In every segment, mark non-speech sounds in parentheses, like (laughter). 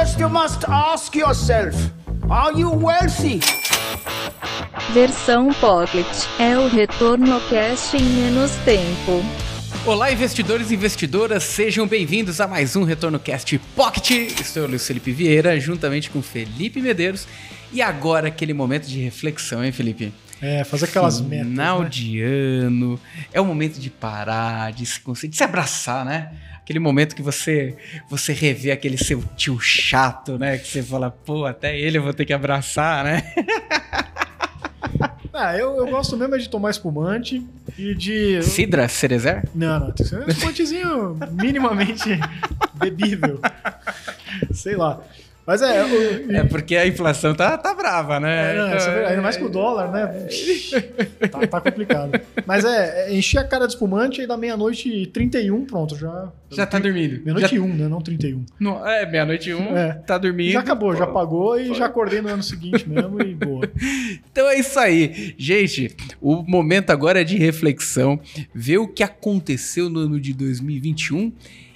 First, you must ask yourself Are you wealthy? Versão Pocket é o retorno cast em menos tempo. Olá, investidores e investidoras, sejam bem-vindos a mais um Retorno Cast Pocket. Estou Luiz Felipe Vieira, juntamente com Felipe Medeiros. E agora aquele momento de reflexão, hein, Felipe? É, fazer aquelas metas. Final né? de ano. É o momento de parar, de se, de se abraçar, né? Aquele momento que você você revê aquele seu tio chato, né? Que você fala, pô, até ele eu vou ter que abraçar, né? (laughs) Ah, eu, eu gosto mesmo é de tomar espumante e de. Sidra Cerezer? Não, não, tem que ser um espumantezinho minimamente (laughs) bebível. Sei lá. Mas é. o- É porque a inflação tá, tá brava, né? É, não, isso é. Ainda mais com o dólar, né? (laughs) tá, tá complicado. Mas é, é encher a cara de espumante e da meia-noite e 31, pronto, já. Já tá dormindo. Meia-noite Já- e 1, né? Não 31. Não, é, meia-noite e um, É. tá dormindo. Já acabou, já Pô. pagou e já acordei no ano seguinte mesmo e boa. (laughs) Então é isso aí. Gente, o momento agora é de reflexão, ver o que aconteceu no ano de 2021.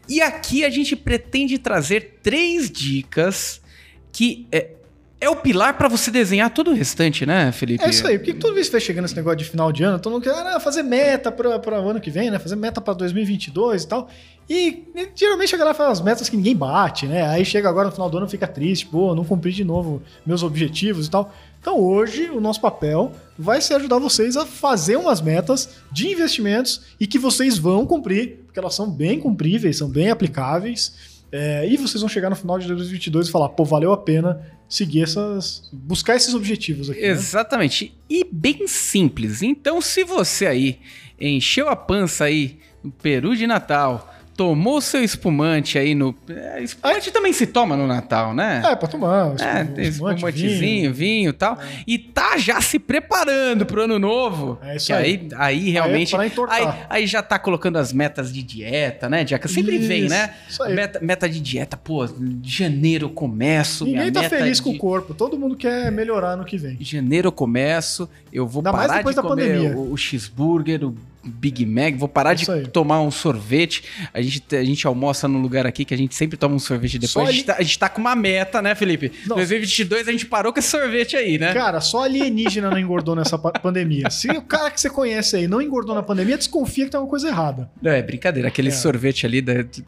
E aqui a gente pretende trazer três dicas que é, é o pilar para você desenhar todo o restante, né, Felipe? É isso aí, porque toda vez que vai chegando esse negócio de final de ano, todo mundo quer ah, fazer meta para o ano que vem, né? Fazer meta para 2022 e tal. E, geralmente a galera faz as metas que ninguém bate, né? Aí chega agora no final do ano fica triste, pô, não cumpri de novo meus objetivos e tal. Então hoje o nosso papel vai ser ajudar vocês a fazer umas metas de investimentos e que vocês vão cumprir, porque elas são bem cumpríveis, são bem aplicáveis. É, e vocês vão chegar no final de 2022 e falar, pô, valeu a pena seguir essas. buscar esses objetivos aqui. né? Exatamente. E bem simples. Então, se você aí encheu a pança aí no Peru de Natal, tomou seu espumante aí no. é, espumante também se toma no Natal, né? É, pra tomar. É, espumante, tem espumante, espumantezinho, vinho e tal. E tá já se preparando pro ano novo. É isso aí. aí. Aí realmente. pra entortar. Aí, aí já tá colocando as metas de dieta, né, Diaca? Sempre Isso, vem, né? isso aí. Meta, meta de dieta, pô, de janeiro eu começo. Ninguém tá feliz de... com o corpo, todo mundo quer melhorar no que vem. Em janeiro eu começo, eu vou Ainda mais parar depois de da comer pandemia. o, o cheeseburger, o Big Mac, vou parar Isso de aí. tomar um sorvete. A gente, a gente almoça num lugar aqui que a gente sempre toma um sorvete depois. Só A gente, ali- tá, a gente tá com uma meta, né, Felipe? Não. 2022 a gente parou com esse sorvete aí, né? Cara, só alienígena não engordou nessa pa- pandemia. Se o cara que você conhece aí não engordou na pandemia, desconfia que tem alguma coisa errada. Não, é brincadeira. Aquele É. sorvete ali,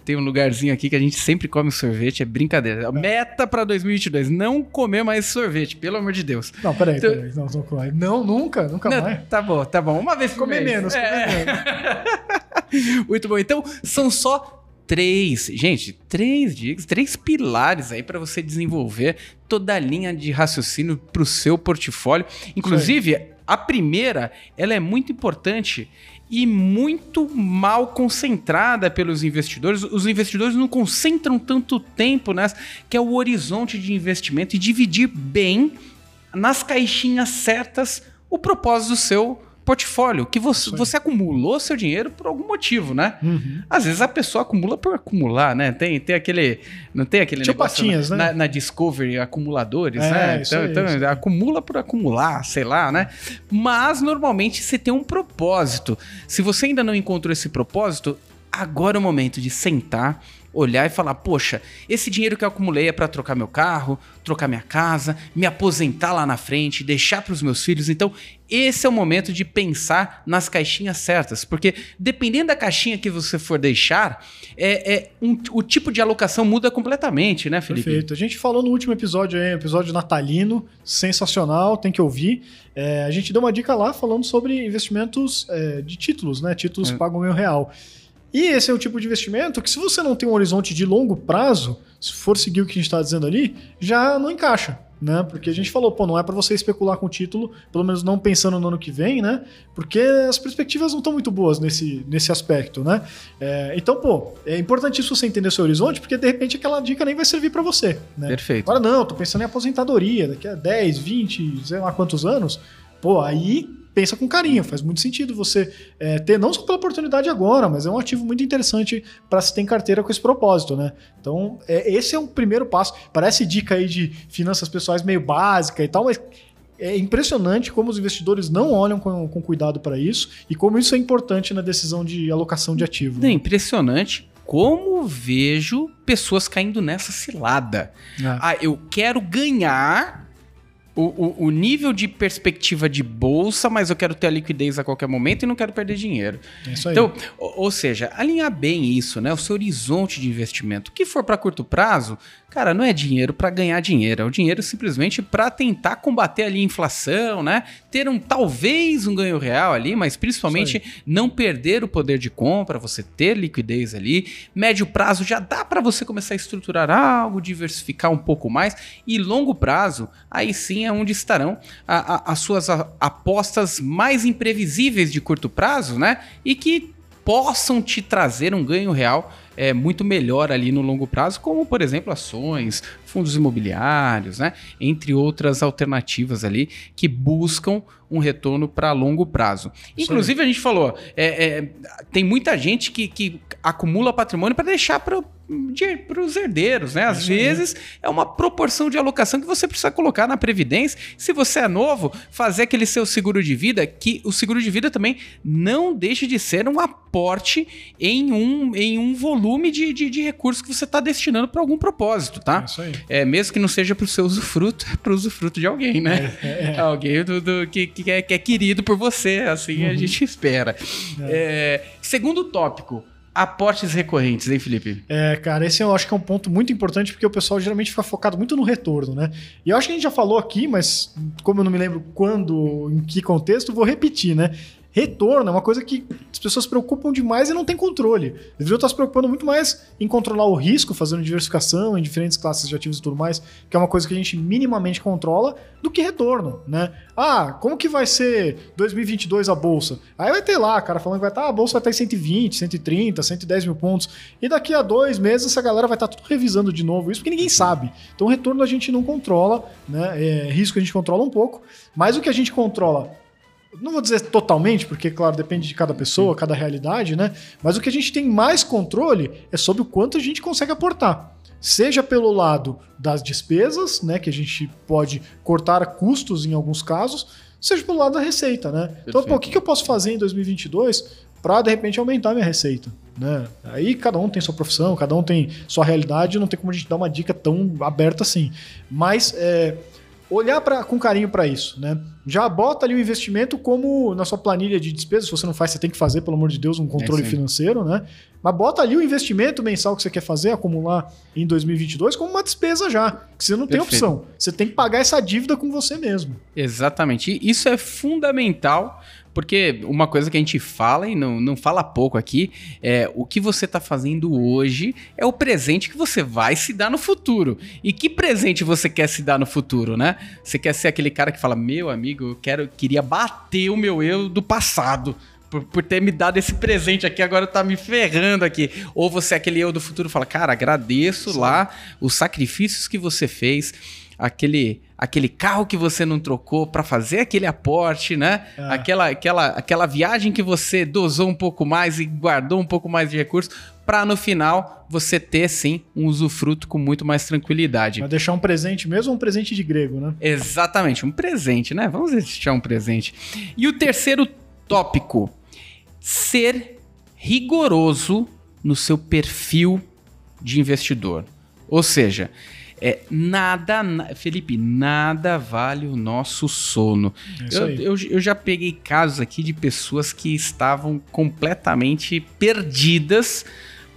tem um lugarzinho aqui que a gente sempre come sorvete, é brincadeira. Meta pra 2022, não comer mais sorvete, pelo amor de Deus. Não, peraí, Então- peraí. Não, não, não, nunca, nunca Não, mais. tá bom, tá bom. Uma vez por Comer mês. menos, É. comer (laughs) Muito bom. Então, são só três, gente, três dicas, três pilares aí para você desenvolver toda a linha de raciocínio para o seu portfólio. Inclusive, a primeira, ela é muito importante e muito mal concentrada pelos investidores. Os investidores não concentram tanto tempo nessa, que é o horizonte de investimento e dividir bem nas caixinhas certas o propósito do seu portfólio, que você, você acumulou seu dinheiro por algum motivo, né? Uhum. Às vezes a pessoa acumula por acumular, né? Tem, tem aquele. Não tem aquele Tio negócio Patinhas, na, né? na, na Discovery acumuladores, É, né? Então, aí, então acumula por acumular, sei lá, né? Mas normalmente você tem um propósito. Se você ainda não encontrou esse propósito, agora é o momento de sentar, olhar e falar: poxa, esse dinheiro que eu acumulei é para trocar meu carro, trocar minha casa, me aposentar lá na frente, deixar para os meus filhos. Então, esse é o momento de pensar nas caixinhas certas, porque dependendo da caixinha que você for deixar, é, é um- o tipo de alocação muda completamente, né, Felipe? Perfeito. A gente falou no último episódio aí, episódio natalino, sensacional, tem que ouvir. É, a gente deu uma dica lá falando sobre investimentos é, de títulos, né? Títulos É. pagam em real. E esse é o tipo de investimento que, se você não tem um horizonte de longo prazo, se for seguir o que a gente está dizendo ali, já não encaixa. Né? Porque a gente falou, pô, não é para você especular com o título, pelo menos não pensando no ano que vem, né? Porque as perspectivas não estão muito boas nesse, nesse aspecto, né? É, então, pô, é importantíssimo você entender seu horizonte, porque de repente aquela dica nem vai servir para você, né? Perfeito. Agora não, tô pensando em aposentadoria, daqui a 10, 20, sei lá quantos anos. Pô, aí pensa com carinho, faz muito sentido você é, ter, não só pela oportunidade agora, mas é um ativo muito interessante para se ter carteira com esse propósito, né? Então, é, esse é um primeiro passo. Parece dica aí de finanças pessoais meio básica e tal, mas é impressionante como os investidores não olham com, com cuidado para isso e como isso é importante na decisão de alocação de ativo. É impressionante. como vejo pessoas caindo nessa cilada. É. Ah, eu quero ganhar o, o, o nível de perspectiva de bolsa, mas eu quero ter a liquidez a qualquer momento e não quero perder dinheiro. É isso aí. Então, ou, ou seja, alinhar bem isso, né? O seu horizonte de investimento. O que for para curto prazo, cara, não é dinheiro para ganhar dinheiro, é o dinheiro simplesmente para tentar combater ali a inflação, né? Ter um talvez um ganho real ali, mas principalmente não perder o poder de compra, você ter liquidez ali. Médio prazo já dá para você começar a estruturar algo, diversificar um pouco mais e longo prazo, aí sim é onde estarão a- a- as suas apostas mais imprevisíveis de curto prazo, né? E que possam te trazer um ganho real é, muito melhor ali no longo prazo, como por exemplo ações, fundos imobiliários, né? Entre outras alternativas ali que buscam um retorno para longo prazo. Inclusive, a gente falou, é, é, tem muita gente que, que acumula patrimônio para deixar para os herdeiros, né? Às aí. vezes é uma proporção de alocação que você precisa colocar na Previdência. Se você é novo, fazer aquele seu seguro de vida, que o seguro de vida também não deixe de ser um aporte em um, em um volume de, de, de recursos que você está destinando para algum propósito, É tá? isso aí. É, mesmo que não seja para o seu usufruto, é para o usufruto de alguém, né? É, Alguém do, do- que, que, é, que é querido por você, assim Uhum. a gente espera. É, segundo tópico, aportes recorrentes, hein, Felipe? É, cara, esse eu acho que é um ponto muito importante porque o pessoal geralmente fica focado muito no retorno, né? E eu acho que a gente já falou aqui, mas como eu não me lembro quando, em que contexto, vou repetir, né? Retorno é uma coisa que as pessoas se preocupam demais e não tem controle. Deveriam estar se preocupando muito mais em controlar o risco, fazendo diversificação em diferentes classes de ativos e tudo mais, que é uma coisa que a gente minimamente controla, do que retorno, né? Ah, como que vai ser 2022 a bolsa? Aí vai ter lá, cara, falando que vai estar, a bolsa vai estar em 120, 130, 110 mil pontos. E daqui a dois meses essa galera vai estar tudo revisando de novo isso, porque ninguém sabe. Então, retorno a gente não controla, né? É, risco a gente controla um pouco, mas o que a gente controla não vou dizer totalmente, porque, claro, depende de cada pessoa, cada realidade, né? Mas o que a gente tem mais controle é sobre o quanto a gente consegue aportar. Seja pelo lado das despesas, né? Que a gente pode cortar custos em alguns casos, seja pelo lado da receita, né? Então, pô, o que, que eu posso fazer em 2022 para, de repente, aumentar minha receita? Né? Aí cada um tem sua profissão, cada um tem sua realidade, não tem como a gente dar uma dica tão aberta assim. Mas é, olhar pra, com carinho para isso, né? Já bota ali o investimento como na sua planilha de despesas, se você não faz, você tem que fazer, pelo amor de Deus, um controle sim. financeiro, né? Mas bota ali o investimento mensal que você quer fazer, acumular em 2022 como uma despesa já, que você não tem Perfeito. opção. Você tem que pagar essa dívida com você mesmo. Exatamente. E isso é fundamental, porque uma coisa que a gente fala e não, não fala pouco aqui é o que você está fazendo hoje é o presente que você vai se dar no futuro. E que presente você quer se dar no futuro, né? Você quer ser aquele cara que fala: Meu amigo, eu quero, queria bater o meu eu do passado. Por, por ter me dado esse presente aqui, agora tá me ferrando aqui. Ou você é aquele eu do futuro fala, cara, agradeço lá os sacrifícios que você fez, aquele, aquele carro que você não trocou para fazer aquele aporte, né? É. Aquela, aquela, aquela viagem que você dosou um pouco mais e guardou um pouco mais de recursos, para no final você ter sim um usufruto com muito mais tranquilidade. Vai deixar um presente mesmo um presente de grego, né? Exatamente, um presente, né? Vamos deixar um presente. E o terceiro tópico: ser rigoroso no seu perfil de investidor. Ou seja, é, nada, na- Felipe, nada vale o nosso sono. É Eu, eu, eu já peguei casos aqui de pessoas que estavam completamente perdidas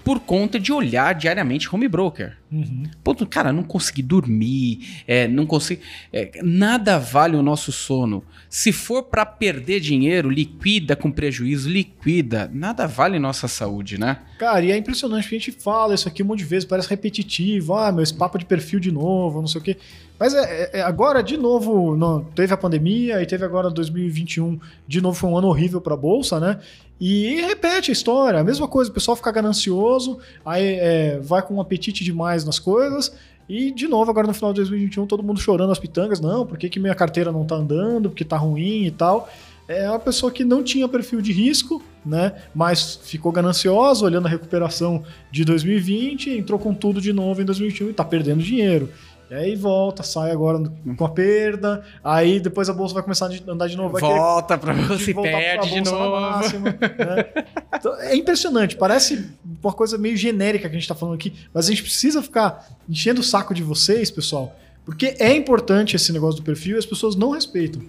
por conta de olhar diariamente home broker. Uhum. Ponto, cara, não consegui dormir, é, não consegui. é, nada vale o nosso sono. Se for para perder dinheiro, liquida com prejuízo, liquida. Nada vale nossa saúde, né? Cara, e é impressionante, porque a gente fala isso aqui um monte de vezes, parece repetitivo, ah, meu, esse papo de perfil de novo, não sei o quê. Mas é, é- é agora, de novo, não, teve a pandemia e teve agora 2021, de novo foi um ano horrível para a Bolsa, né? E repete a história, a mesma coisa, o pessoal fica ganancioso, aí é, vai com um apetite demais nas coisas, e de novo, agora no final de 2021, todo mundo chorando as pitangas, não, por que, que minha carteira não tá andando, porque tá ruim e tal. É uma pessoa que não tinha perfil de risco, né? Mas ficou gananciosa, olhando a recuperação de 2020, entrou com tudo de novo em 2021 e tá perdendo dinheiro. E aí volta, sai agora com a perda, aí depois a bolsa vai começar a andar de novo. vai Volta pra de você perde de novo. máxima, né? Então, é impressionante, parece uma coisa meio genérica que a gente tá falando aqui, mas a gente precisa ficar enchendo o saco de vocês, pessoal, porque é importante esse negócio do perfil e as pessoas não respeitam.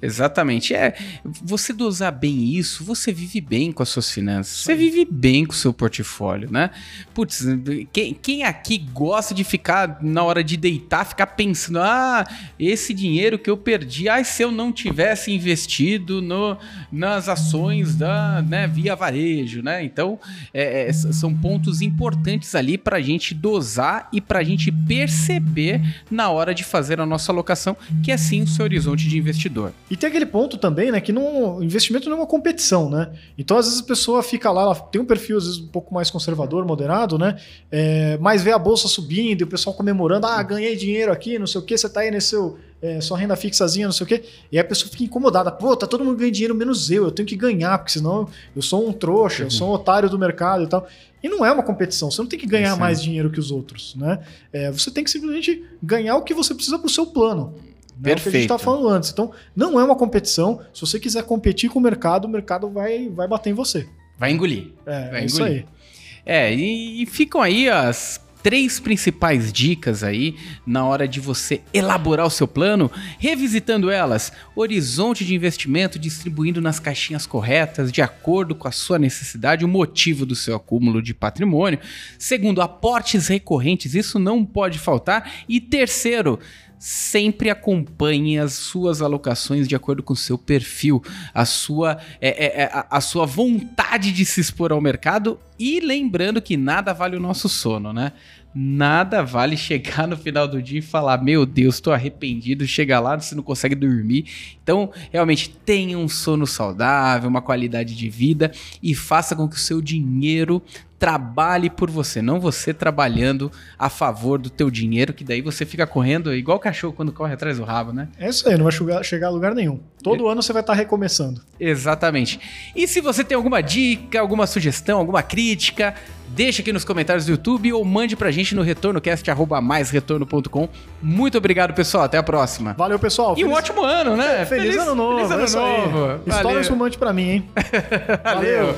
Exatamente. É, você dosar bem isso, você vive bem com as suas finanças. Você vive bem com o seu portfólio, né? Putz, quem, quem aqui gosta de ficar na hora de deitar, ficar pensando: ah, esse dinheiro que eu perdi, ah, se eu não tivesse investido no, nas ações da né, via varejo, né? Então, é, é, são pontos importantes ali para a gente dosar e para a gente perceber na hora de fazer a nossa alocação, que é sim o seu horizonte de investidor. E tem aquele ponto também, né, que não, investimento não é uma competição, né? Então, às vezes a pessoa fica lá, ela tem um perfil às vezes um pouco mais conservador, moderado, né? É, mas vê a bolsa subindo e o pessoal comemorando, ah, ganhei dinheiro aqui, não sei o que, você tá aí nesse seu é, sua renda fixazinha, não sei o quê. E a pessoa fica incomodada. Pô, tá todo mundo ganhando dinheiro menos eu. Eu tenho que ganhar, porque senão eu sou um trouxa, eu sou um otário do mercado e tal. E não é uma competição. Você não tem que ganhar Sim. mais dinheiro que os outros, né? É, você tem que simplesmente ganhar o que você precisa pro seu plano. Né? É o que a gente estava Perfeito. falando antes. Então, não é uma competição. Se você quiser competir com o mercado, o mercado vai, vai bater em você. Vai engolir. É, Vai é isso engolir. aí. É, e, e ficam aí as três principais dicas aí na hora de você elaborar o seu plano, revisitando elas, horizonte de investimento distribuindo nas caixinhas corretas, de acordo com a sua necessidade, o motivo do seu acúmulo de patrimônio. Segundo, aportes recorrentes, isso não pode faltar. E terceiro, sempre acompanhe as suas alocações de acordo com o seu perfil, a sua, é, é, é, a, a sua vontade de se expor ao mercado e lembrando que nada vale o nosso sono, né? Nada vale (laughs) chegar no final do dia e falar: Meu Deus, tô arrependido. Chega lá, você não consegue dormir. Então, realmente, tenha um sono saudável, uma qualidade de vida e faça com que o seu dinheiro trabalhe por você, não você trabalhando a favor do teu dinheiro, que daí você fica correndo igual cachorro quando corre atrás do rabo, né? É isso aí, não vai chegar, chegar a lugar nenhum. Todo ano você vai estar recomeçando. Exatamente. E se você tem alguma dica, alguma sugestão, alguma crítica, deixa aqui nos comentários do YouTube ou mande pra gente no retornocast@maisretorno.com. Muito obrigado, pessoal. Até a próxima. Valeu, pessoal. E um ótimo ano, né? Feliz, ano novo. Feliz ano é novo. História espumante pra mim, hein? (laughs) Valeu.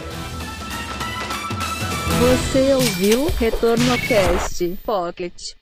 Você ouviu Retorno Cast Pocket.